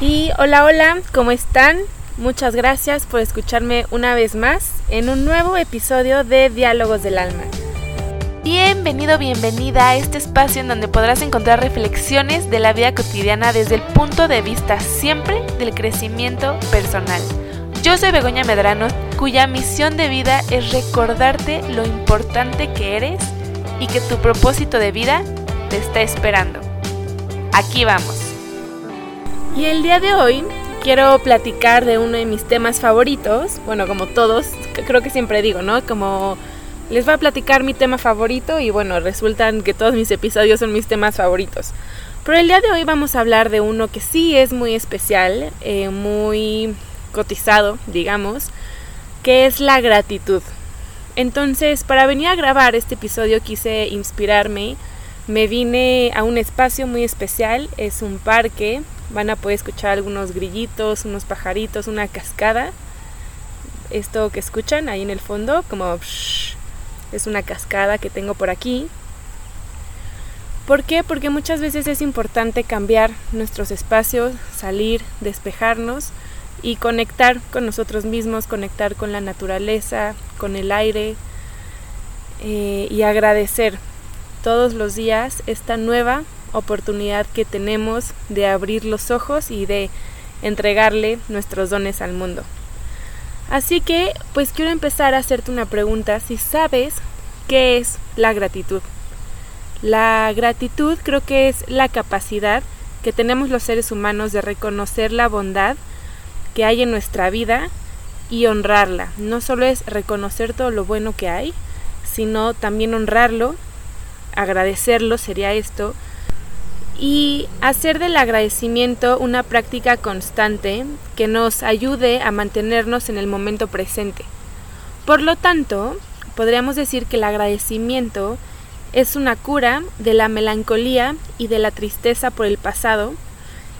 Y hola, hola, ¿cómo están? Muchas gracias por escucharme una vez más en un nuevo episodio de Diálogos del Alma. Bienvenido, bienvenida a este espacio en donde podrás encontrar reflexiones de la vida cotidiana desde el punto de vista siempre del crecimiento personal. Yo soy Begoña Medrano, cuya misión de vida es recordarte lo importante que eres y que tu propósito de vida te está esperando. Aquí vamos. Y el día de hoy quiero platicar de uno de mis temas favoritos. Bueno, como todos, creo que siempre digo, ¿no? Como les voy a platicar mi tema favorito y bueno, resultan que todos mis episodios son mis temas favoritos. Pero el día de hoy vamos a hablar de uno que sí es muy especial, eh, muy cotizado, digamos, que es la gratitud. Entonces, para venir a grabar este episodio quise inspirarme. Me vine a un espacio muy especial, es un parque Van a poder escuchar algunos grillitos, unos pajaritos, una cascada. Esto que escuchan ahí en el fondo, como es una cascada que tengo por aquí. ¿Por qué? Porque muchas veces es importante cambiar nuestros espacios, salir, despejarnos y conectar con nosotros mismos, conectar con la naturaleza, con el aire eh, y agradecer todos los días esta nueva oportunidad que tenemos de abrir los ojos y de entregarle nuestros dones al mundo. Así que, pues quiero empezar a hacerte una pregunta, si sabes qué es la gratitud. La gratitud creo que es la capacidad que tenemos los seres humanos de reconocer la bondad que hay en nuestra vida y honrarla. No solo es reconocer todo lo bueno que hay, sino también honrarlo, agradecerlo sería esto, y hacer del agradecimiento una práctica constante que nos ayude a mantenernos en el momento presente. Por lo tanto, podríamos decir que el agradecimiento es una cura de la melancolía y de la tristeza por el pasado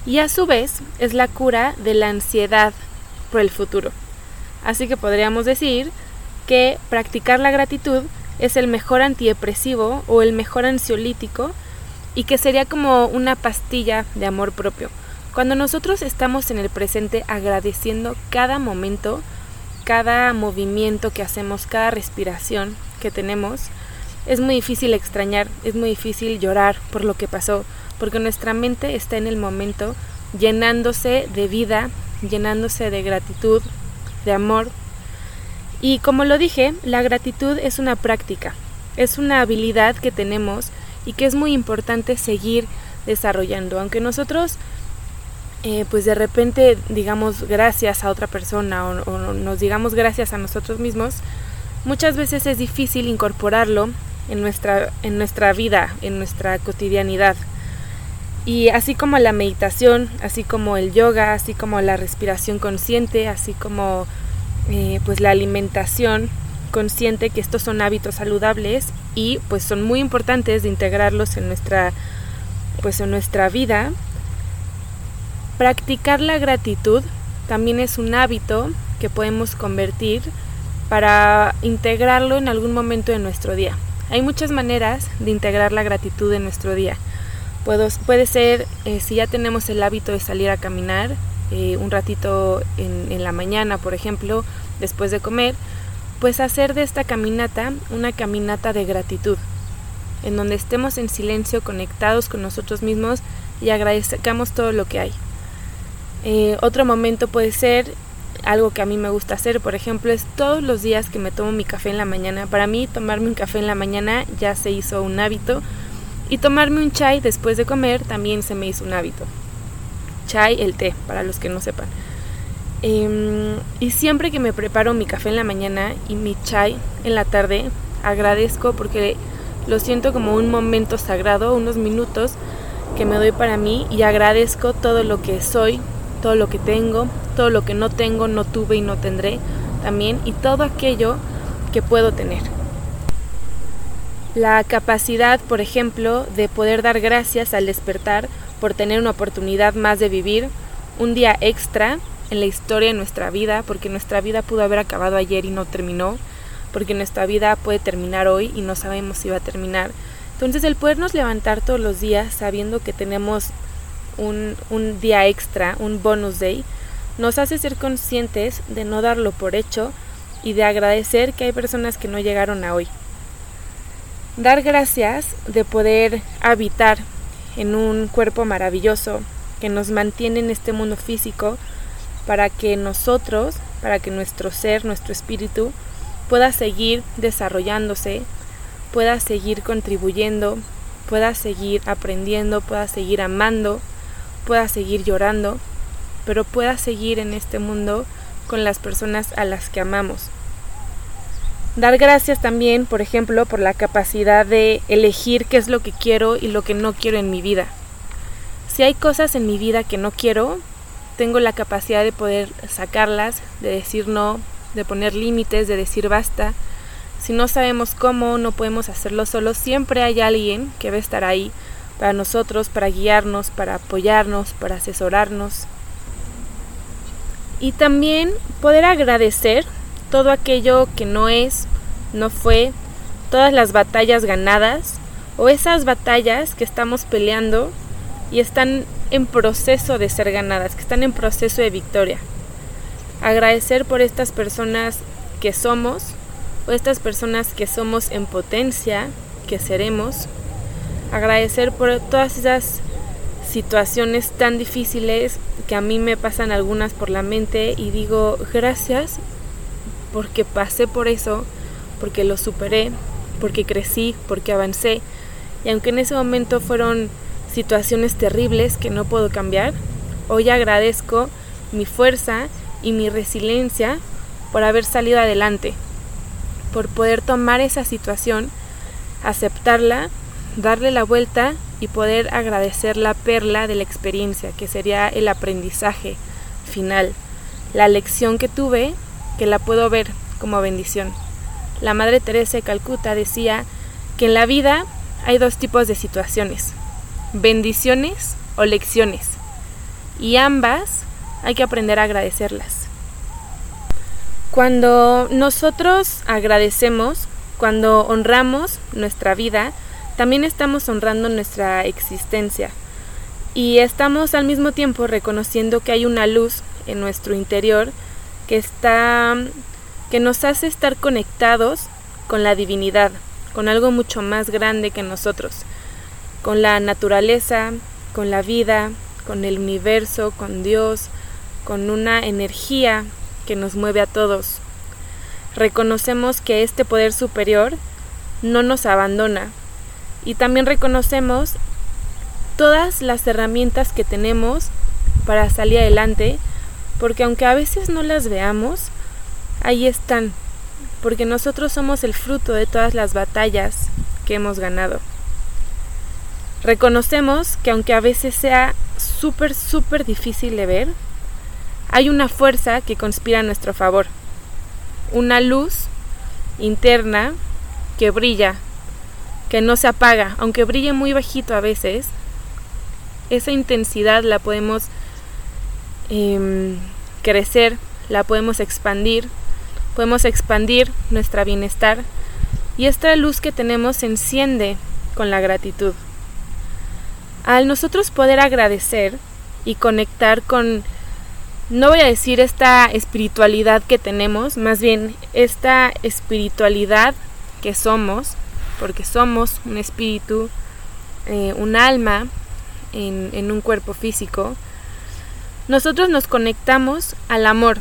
y a su vez es la cura de la ansiedad por el futuro. Así que podríamos decir que practicar la gratitud es el mejor antidepresivo o el mejor ansiolítico y que sería como una pastilla de amor propio. Cuando nosotros estamos en el presente agradeciendo cada momento, cada movimiento que hacemos, cada respiración que tenemos, es muy difícil extrañar, es muy difícil llorar por lo que pasó, porque nuestra mente está en el momento llenándose de vida, llenándose de gratitud, de amor. Y como lo dije, la gratitud es una práctica, es una habilidad que tenemos y que es muy importante seguir desarrollando. Aunque nosotros eh, pues de repente digamos gracias a otra persona o, nos digamos gracias a nosotros mismos, muchas veces es difícil incorporarlo en nuestra, en nuestra vida, en nuestra cotidianidad. Y así como la meditación, así como el yoga, así como la respiración consciente, así como eh, pues la alimentación consciente, que estos son hábitos saludables y pues son muy importantes de integrarlos en nuestra pues en nuestra vida. Practicar la gratitud también es un hábito que podemos convertir para integrarlo en algún momento de nuestro día. Hay muchas maneras de integrar la gratitud en nuestro día. Puedo, puede ser eh, si ya tenemos el hábito de salir a caminar eh, un ratito en, en la mañana, por ejemplo, después de comer, pues hacer de esta caminata una caminata de gratitud, en donde estemos en silencio, conectados con nosotros mismos y agradezcamos todo lo que hay. Eh, otro momento puede ser algo que a mí me gusta hacer, por ejemplo, es todos los días que me tomo mi café en la mañana. Para mí tomarme un café en la mañana ya se hizo un hábito y tomarme un chai después de comer también se me hizo un hábito. Chai, el té, para los que no sepan. Em, y siempre que me preparo mi café en la mañana y mi chai en la tarde, agradezco porque lo siento como un momento sagrado, unos minutos que me doy para mí y agradezco todo lo que soy, todo lo que tengo, todo lo que no tengo, no tuve y no tendré también y todo aquello que puedo tener. La capacidad, por ejemplo, de poder dar gracias al despertar por tener una oportunidad más de vivir, un día extra en la historia de nuestra vida, porque nuestra vida pudo haber acabado ayer y no terminó, porque nuestra vida puede terminar hoy y no sabemos si va a terminar. Entonces el podernos levantar todos los días sabiendo que tenemos un, un día extra, un bonus day, nos hace ser conscientes de no darlo por hecho y de agradecer que hay personas que no llegaron a hoy. Dar gracias de poder habitar en un cuerpo maravilloso que nos mantiene en este mundo físico para que nosotros, para que nuestro ser, nuestro espíritu, pueda seguir desarrollándose, pueda seguir contribuyendo, pueda seguir aprendiendo, pueda seguir amando, pueda seguir llorando, pero pueda seguir en este mundo con las personas a las que amamos. Dar gracias también, por ejemplo, por la capacidad de elegir qué es lo que quiero y lo que no quiero en mi vida. Si hay cosas en mi vida que no quiero, tengo la capacidad de poder sacarlas, de decir no, de poner límites, de decir basta. Si no sabemos cómo, no podemos hacerlo solo, siempre hay alguien que va a estar ahí para nosotros, para guiarnos, para apoyarnos, para asesorarnos. Y también poder agradecer todo aquello que no es, no fue, todas las batallas ganadas o esas batallas que estamos peleando y están en proceso de ser ganadas, que están en proceso de victoria. Agradecer por estas personas que somos o estas personas que somos en potencia, que seremos. Agradecer por todas esas situaciones tan difíciles que a mí me pasan algunas por la mente y digo gracias porque pasé por eso, porque lo superé, porque crecí, porque avancé. Y aunque en ese momento fueron situaciones terribles que no puedo cambiar, hoy agradezco mi fuerza y mi resiliencia por haber salido adelante, por poder tomar esa situación, aceptarla, darle la vuelta y poder agradecer la perla de la experiencia, que sería el aprendizaje final, la lección que tuve, que la puedo ver como bendición. La Madre Teresa de Calcuta decía que en la vida hay dos tipos de situaciones, bendiciones o lecciones. Y ambas hay que aprender a agradecerlas. Cuando nosotros agradecemos, cuando honramos nuestra vida, también estamos honrando nuestra existencia. Y estamos al mismo tiempo reconociendo que hay una luz en nuestro interior que está que nos hace estar conectados con la divinidad, con algo mucho más grande que nosotros con la naturaleza, con la vida, con el universo, con Dios, con una energía que nos mueve a todos. Reconocemos que este poder superior no nos abandona y también reconocemos todas las herramientas que tenemos para salir adelante, porque aunque a veces no las veamos, ahí están, porque nosotros somos el fruto de todas las batallas que hemos ganado. Reconocemos que aunque a veces sea súper, súper difícil de ver, hay una fuerza que conspira a nuestro favor. Una luz interna que brilla, que no se apaga, aunque brille muy bajito a veces, esa intensidad la podemos em, crecer, la podemos expandir, podemos expandir nuestra bienestar y esta luz que tenemos se enciende con la gratitud. Al nosotros poder agradecer y conectar con, no voy a decir esta espiritualidad que tenemos, más bien esta espiritualidad que somos, porque somos un espíritu, eh, un alma en, en un cuerpo físico, nosotros nos conectamos al amor.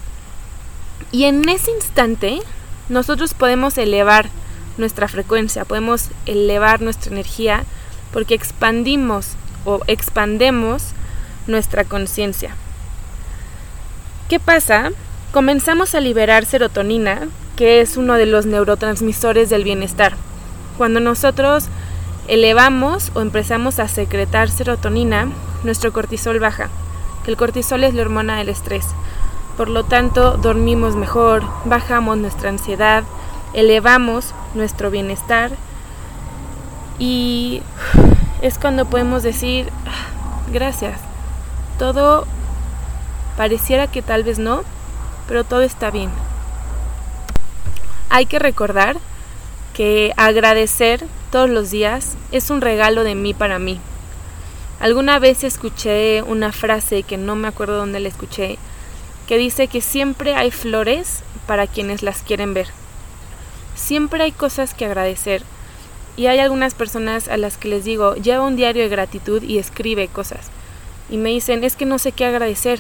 Y en ese instante nosotros podemos elevar nuestra frecuencia, podemos elevar nuestra energía porque expandimos o expandemos nuestra conciencia. ¿Qué pasa? Comenzamos a liberar serotonina, que es uno de los neurotransmisores del bienestar. Cuando nosotros elevamos o empezamos a secretar serotonina, nuestro cortisol baja. El cortisol es la hormona del estrés. Por lo tanto, dormimos mejor, bajamos nuestra ansiedad, elevamos nuestro bienestar y es cuando podemos decir, ah, gracias, todo pareciera que tal vez no, pero todo está bien. Hay que recordar que agradecer todos los días es un regalo de mí para mí. Alguna vez escuché una frase que no me acuerdo dónde la escuché, que dice que siempre hay flores para quienes las quieren ver. Siempre hay cosas que agradecer. Y hay algunas personas a las que les digo, lleva un diario de gratitud y escribe cosas. Y me dicen, es que no sé qué agradecer.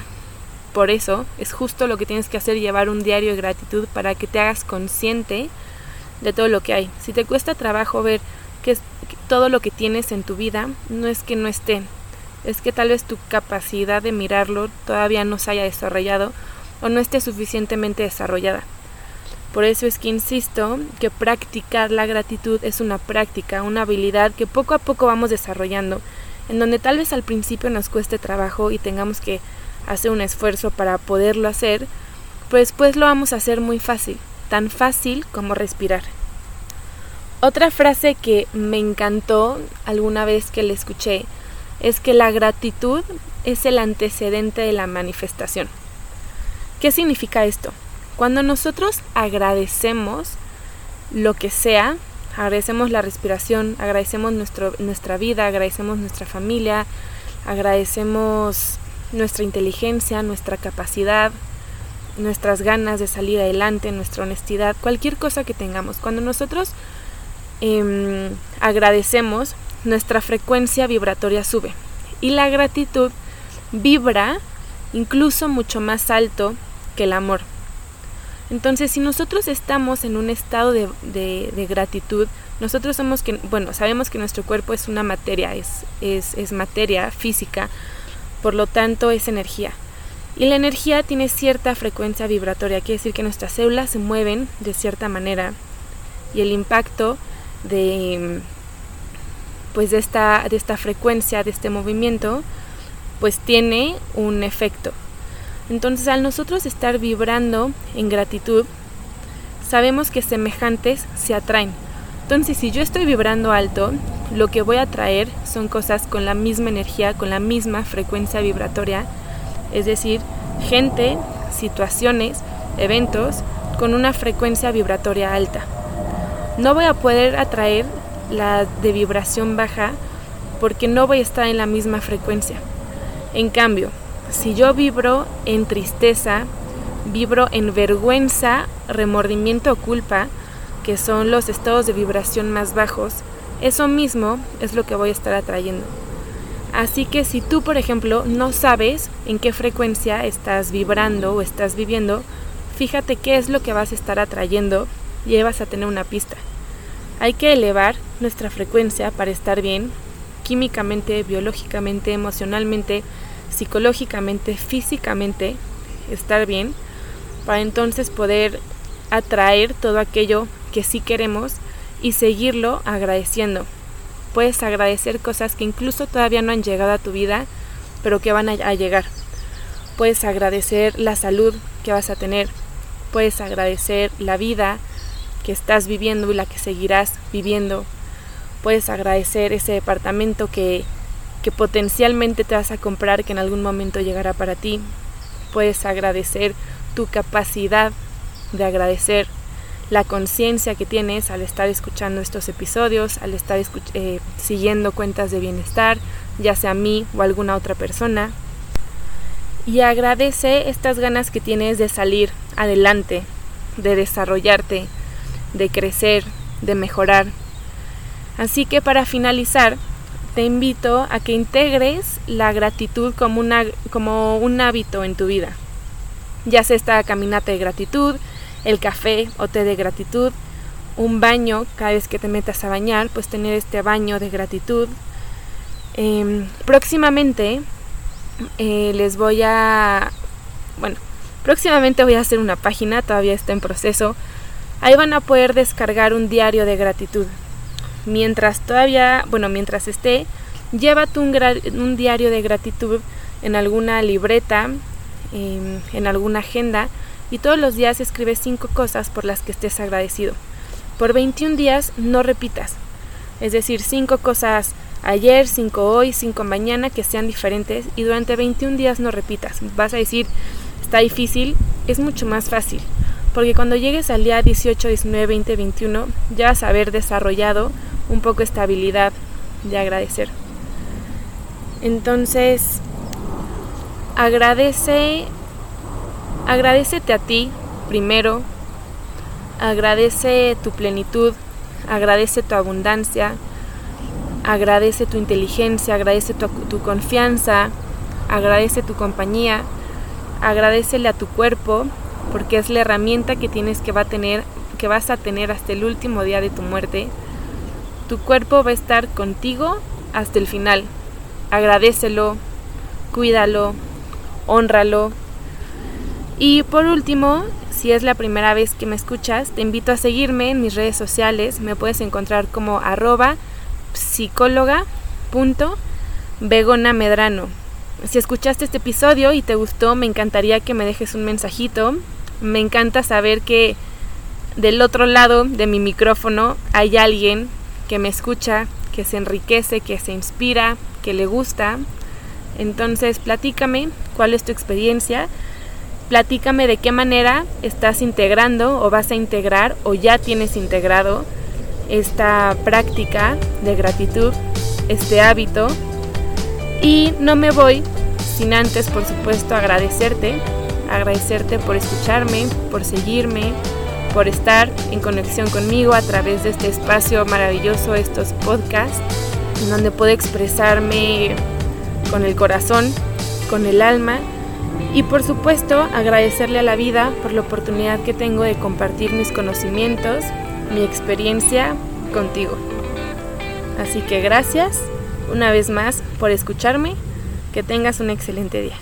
Por eso es justo lo que tienes que hacer, llevar un diario de gratitud para que te hagas consciente de todo lo que hay. Si te cuesta trabajo ver que, todo lo que tienes en tu vida, no es que no esté, es que tal vez tu capacidad de mirarlo todavía no se haya desarrollado o no esté suficientemente desarrollada. Por eso es que insisto que practicar la gratitud es una práctica, una habilidad que poco a poco vamos desarrollando, en donde tal vez al principio nos cueste trabajo y tengamos que hacer un esfuerzo para poderlo hacer, pues después lo vamos a hacer muy fácil, tan fácil como respirar. Otra frase que me encantó alguna vez que la escuché es que la gratitud es el antecedente de la manifestación. ¿Qué significa esto? Cuando nosotros agradecemos lo que sea, agradecemos la respiración, agradecemos nuestro, nuestra vida, agradecemos nuestra familia, agradecemos nuestra inteligencia, nuestra capacidad, nuestras ganas de salir adelante, nuestra honestidad, cualquier cosa que tengamos. Cuando nosotros Em, agradecemos, nuestra frecuencia vibratoria sube. Y la gratitud vibra incluso mucho más alto que el amor. Entonces, si nosotros estamos en un estado de, gratitud, nosotros somos que, bueno, sabemos que nuestro cuerpo es una materia, es, es, es materia física, por lo tanto es energía. Y la energía tiene cierta frecuencia vibratoria, quiere decir que nuestras células se mueven de cierta manera y el impacto de pues de esta, de esta frecuencia, de este movimiento, pues tiene un efecto. Entonces al nosotros estar vibrando en gratitud, sabemos que semejantes se atraen. Entonces si yo estoy vibrando alto, lo que voy a atraer son cosas con la misma energía, con la misma frecuencia vibratoria, es decir, gente, situaciones, eventos con una frecuencia vibratoria alta no voy a poder atraer la de vibración baja porque no voy a estar en la misma frecuencia. En cambio, si yo vibro en tristeza, vibro en vergüenza, remordimiento o culpa, que son los estados de vibración más bajos, eso mismo es lo que voy a estar atrayendo. Así que si tú, por ejemplo, no sabes en qué frecuencia estás vibrando o estás viviendo, fíjate qué es lo que vas a estar atrayendo y vas a tener una pista. Hay que elevar nuestra frecuencia para estar bien, químicamente, biológicamente, emocionalmente, psicológicamente, físicamente, estar bien, para entonces poder atraer todo aquello que sí queremos y seguirlo agradeciendo. Puedes agradecer cosas que incluso todavía no han llegado a tu vida, pero que van a, llegar. Puedes agradecer la salud que vas a tener. Puedes agradecer la vida, que estás viviendo y la que seguirás viviendo. Puedes agradecer ese departamento que, que potencialmente te vas a comprar que en algún momento llegará para ti. Puedes agradecer tu capacidad de agradecer la conciencia que tienes al estar escuchando estos episodios, al estar eh, siguiendo cuentas de bienestar, ya sea a mí o a alguna otra persona. Y agradece estas ganas que tienes de salir adelante, de desarrollarte, de crecer, de mejorar. Así que para finalizar, te invito a que integres la gratitud como, una, como un hábito en tu vida. Ya sea esta caminata de gratitud, el café o té de gratitud, un baño cada vez que te metas a bañar, pues tener este baño de gratitud. Em, próximamente eh, les voy a, bueno, próximamente voy a hacer una página, todavía está en proceso, Ahí van a poder descargar un diario de gratitud. Mientras todavía, bueno, mientras esté, llévate un, un diario de gratitud en alguna libreta, em, en, alguna agenda y todos los días escribes cinco cosas por las que estés agradecido. Por 21 días no repitas. Es decir, cinco cosas ayer, cinco hoy, cinco mañana que sean diferentes y durante 21 días no repitas. Vas a decir, está difícil, es mucho más fácil porque cuando llegues al día 18, 19, 20, 21 ya vas a haber desarrollado un poco esta habilidad de agradecer. Entonces, agradece, agradecete a ti primero, agradece tu plenitud, agradece tu abundancia, agradece tu inteligencia, agradece tu, tu confianza, agradece tu compañía, agradecele a tu cuerpo porque es la herramienta que tienes que va a tener que vas a tener hasta el último día de tu muerte. Tu cuerpo va a estar contigo hasta el final. Agradecelo, cuídalo, honralo. Y por último, si es la primera vez que me escuchas, te invito a seguirme en mis redes sociales. Me puedes encontrar como arroba medrano Si escuchaste este episodio y te gustó, me encantaría que me dejes un mensajito. Me encanta saber que del otro lado de mi micrófono hay alguien que me escucha, que se enriquece, que se inspira, que le gusta. Entonces, platícame cuál es tu experiencia. Platícame de qué manera estás integrando o vas a integrar o ya tienes integrado esta práctica de gratitud, este hábito. Y no me voy sin antes, por supuesto, agradecerte, agradecerte por escucharme, por seguirme, por estar en conexión conmigo a través de este espacio maravilloso, estos podcasts, en donde puedo expresarme con el corazón, con el alma y por supuesto agradecerle a la vida por la oportunidad que tengo de compartir mis conocimientos, mi experiencia contigo. Así que gracias una vez más por escucharme, que tengas un excelente día.